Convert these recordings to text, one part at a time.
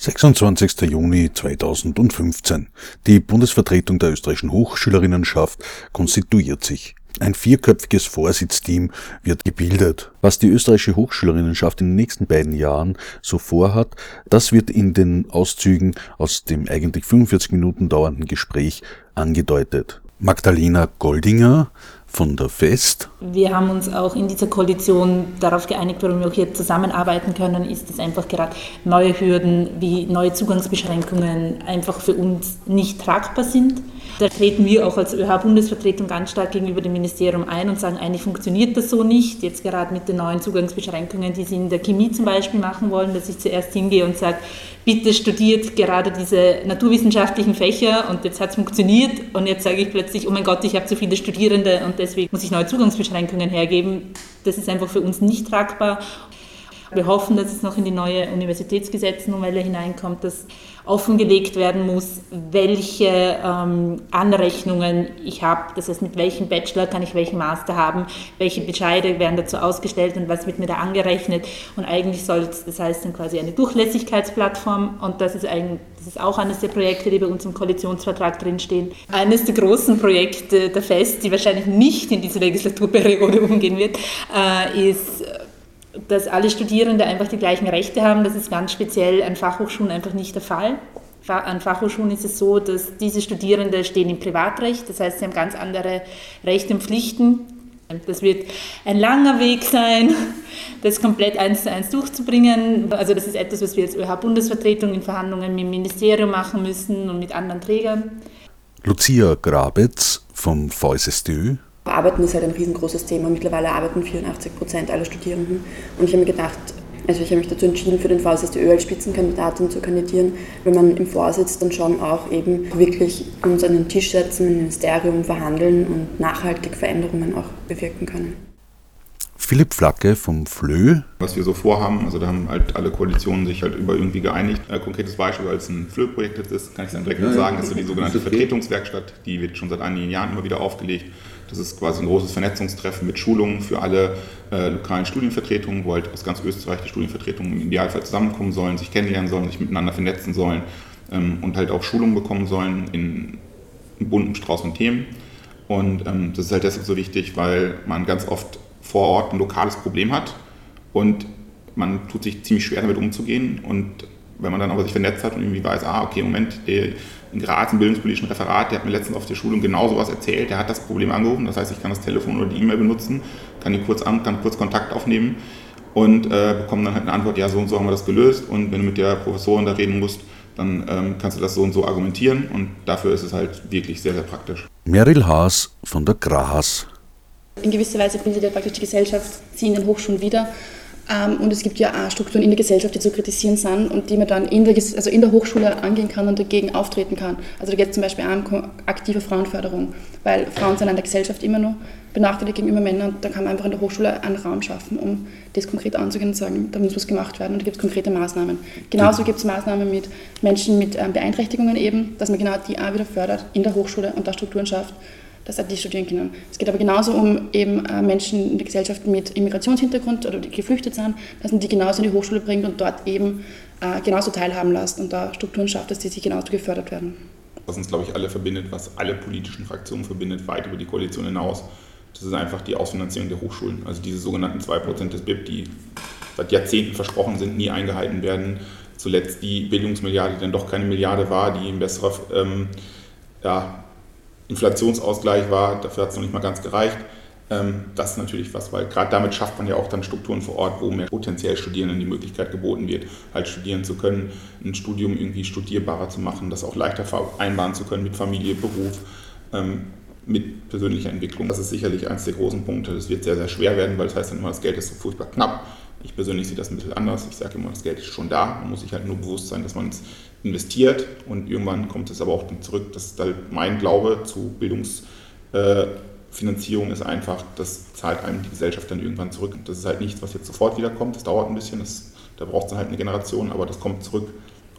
26. Juni 2015. Die Bundesvertretung der österreichischen Hochschülerinnenschaft konstituiert sich. Ein vierköpfiges Vorsitzteam wird gebildet. Was die österreichische Hochschülerinnenschaft in den nächsten beiden Jahren so vorhat, das wird in den Auszügen aus dem eigentlich 45 Minuten dauernden Gespräch angedeutet. Magdalena Goldinger von der Fest. Wir haben uns auch in dieser Koalition darauf geeinigt, warum wir auch hier zusammenarbeiten können, ist, dass einfach gerade neue Hürden wie neue Zugangsbeschränkungen einfach für uns nicht tragbar sind. Da treten wir auch als ÖH-Bundesvertretung ganz stark gegenüber dem Ministerium ein und sagen, eigentlich funktioniert das so nicht. Jetzt gerade mit den neuen Zugangsbeschränkungen, die Sie in der Chemie zum Beispiel machen wollen, dass ich zuerst hingehe und sage, bitte studiert gerade diese naturwissenschaftlichen Fächer und jetzt hat es funktioniert und jetzt sage ich plötzlich, oh mein Gott, ich habe zu viele Studierende und deswegen muss ich neue Zugangsbeschränkungen hergeben. Das ist einfach für uns nicht tragbar. Wir hoffen, dass es noch in die neue Universitätsgesetznovelle hineinkommt, dass offengelegt werden muss, welche ähm, Anrechnungen ich habe. Das heißt, mit welchem Bachelor kann ich welchen Master haben, welche Bescheide werden dazu ausgestellt und was wird mir da angerechnet. Und eigentlich soll es, das heißt dann quasi eine Durchlässigkeitsplattform und das ist, eigentlich, das ist auch eines der Projekte, die bei uns im Koalitionsvertrag drinstehen. Eines der großen Projekte der FEST, die wahrscheinlich nicht in diese Legislaturperiode umgehen wird, äh, ist dass alle Studierende einfach die gleichen Rechte haben. Das ist ganz speziell an Fachhochschulen einfach nicht der Fall. An Fachhochschulen ist es so, dass diese Studierende stehen im Privatrecht, das heißt, sie haben ganz andere Rechte und Pflichten. Das wird ein langer Weg sein, das komplett eins zu eins durchzubringen. Also das ist etwas, was wir als ÖH-Bundesvertretung in Verhandlungen mit dem Ministerium machen müssen und mit anderen Trägern. Lucia Grabetz vom VSSDÖ Arbeiten ist halt ein riesengroßes Thema. Mittlerweile arbeiten 84 Prozent aller Studierenden. Und ich habe mir gedacht, also ich habe mich dazu entschieden, für den VSSDÖ als Spitzenkandidatin zu kandidieren, wenn man im Vorsitz dann schon auch eben wirklich uns an den Tisch setzen, im Ministerium verhandeln und nachhaltig Veränderungen auch bewirken können. Philipp Flacke vom FLÖ. Was wir so vorhaben, also da haben halt alle Koalitionen sich halt über irgendwie geeinigt. Ein konkretes Beispiel, weil es ein FLÖ-Projekt ist, kann ich dann direkt ja, sagen, ja, ist so die sogenannte Vertretungswerkstatt, die wird schon seit einigen Jahren immer wieder aufgelegt. Das ist quasi ein großes Vernetzungstreffen mit Schulungen für alle äh, lokalen Studienvertretungen, wo halt aus ganz Österreich die Studienvertretungen im Idealfall zusammenkommen sollen, sich kennenlernen sollen, sich miteinander vernetzen sollen ähm, und halt auch Schulungen bekommen sollen in, in bunten Strauß von Themen. Und ähm, das ist halt deshalb so wichtig, weil man ganz oft vor Ort ein lokales Problem hat und man tut sich ziemlich schwer damit umzugehen und wenn man dann aber sich vernetzt hat und irgendwie weiß, ah, okay, Moment, in Graz im bildungspolitischen Referat, der hat mir letztens auf der Schulung genau sowas erzählt, der hat das Problem angerufen, das heißt, ich kann das Telefon oder die E-Mail benutzen, kann die kurz an, kann kurz Kontakt aufnehmen und äh, bekomme dann halt eine Antwort, ja, so und so haben wir das gelöst und wenn du mit der Professorin da reden musst, dann ähm, kannst du das so und so argumentieren und dafür ist es halt wirklich sehr, sehr praktisch. Meryl Haas von der Gras. In gewisser Weise bildet ja praktisch die Gesellschaft sie in den Hochschulen wieder. Ähm, und es gibt ja auch Strukturen in der Gesellschaft, die zu kritisieren sind und die man dann in der, also in der Hochschule angehen kann und dagegen auftreten kann. Also da geht es zum Beispiel auch um aktive Frauenförderung, weil Frauen sind in der Gesellschaft immer noch benachteiligt gegenüber Männern da kann man einfach in der Hochschule einen Raum schaffen, um das konkret anzugehen und sagen, da muss was gemacht werden und da gibt es konkrete Maßnahmen. Genauso gibt es Maßnahmen mit Menschen mit ähm, Beeinträchtigungen eben, dass man genau die auch wieder fördert in der Hochschule und da Strukturen schafft, dass auch die studieren können. Es geht aber genauso um eben äh, Menschen in der Gesellschaft mit Immigrationshintergrund oder die geflüchtet sind, dass man die genauso in die Hochschule bringt und dort eben äh, genauso teilhaben lässt und da Strukturen schafft, dass die sich genauso gefördert werden. Was uns, glaube ich, alle verbindet, was alle politischen Fraktionen verbindet, weit über die Koalition hinaus, das ist einfach die Ausfinanzierung der Hochschulen. Also diese sogenannten 2% des BIP, die seit Jahrzehnten versprochen sind, nie eingehalten werden. Zuletzt die Bildungsmilliarde, die dann doch keine Milliarde war, die ein besserer ähm, ja, Inflationsausgleich war, dafür hat es noch nicht mal ganz gereicht. Ähm, das ist natürlich was, weil gerade damit schafft man ja auch dann Strukturen vor Ort, wo mehr potenziell Studierenden die Möglichkeit geboten wird, halt studieren zu können, ein Studium irgendwie studierbarer zu machen, das auch leichter vereinbaren zu können mit Familie, Beruf, ähm, mit persönlicher Entwicklung. Das ist sicherlich eines der großen Punkte. Das wird sehr, sehr schwer werden, weil das heißt dann immer, das Geld ist so furchtbar knapp. Ich persönlich sehe das ein bisschen anders. Ich sage immer, das Geld ist schon da. Man muss sich halt nur bewusst sein, dass man es investiert und irgendwann kommt es aber auch dann zurück. Das ist halt mein Glaube zu Bildungsfinanzierung äh, ist einfach, das zahlt einem die Gesellschaft dann irgendwann zurück. Das ist halt nichts, was jetzt sofort wiederkommt. Das dauert ein bisschen. Das, da braucht es dann halt eine Generation, aber das kommt zurück.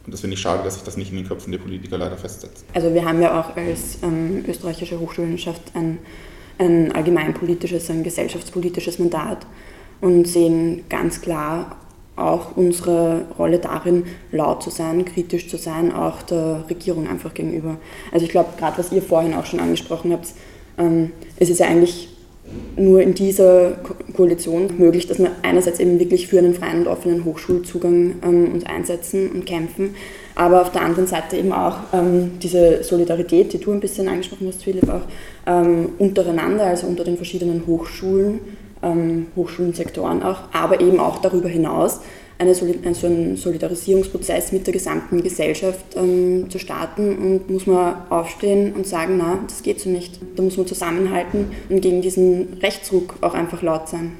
Und das finde ich schade, dass sich das nicht in den Köpfen der Politiker leider festsetzt. Also wir haben ja auch als ähm, österreichische Hochschulwissenschaft ein, ein allgemeinpolitisches, ein gesellschaftspolitisches Mandat und sehen ganz klar auch unsere Rolle darin, laut zu sein, kritisch zu sein, auch der Regierung einfach gegenüber. Also ich glaube, gerade was ihr vorhin auch schon angesprochen habt, ähm, es ist ja eigentlich nur in dieser Koalition möglich, dass wir einerseits eben wirklich für einen freien und offenen Hochschulzugang ähm, uns einsetzen und kämpfen, aber auf der anderen Seite eben auch ähm, diese Solidarität, die du ein bisschen angesprochen hast, Philipp, auch ähm, untereinander, also unter den verschiedenen Hochschulen, ähm, Hochschulensektoren auch, aber eben auch darüber hinaus, eine Solid so einen Solidarisierungsprozess mit der gesamten Gesellschaft ähm, zu starten und muss man aufstehen und sagen, na, das geht so nicht. Da muss man zusammenhalten und gegen diesen Rechtsruck auch einfach laut sein.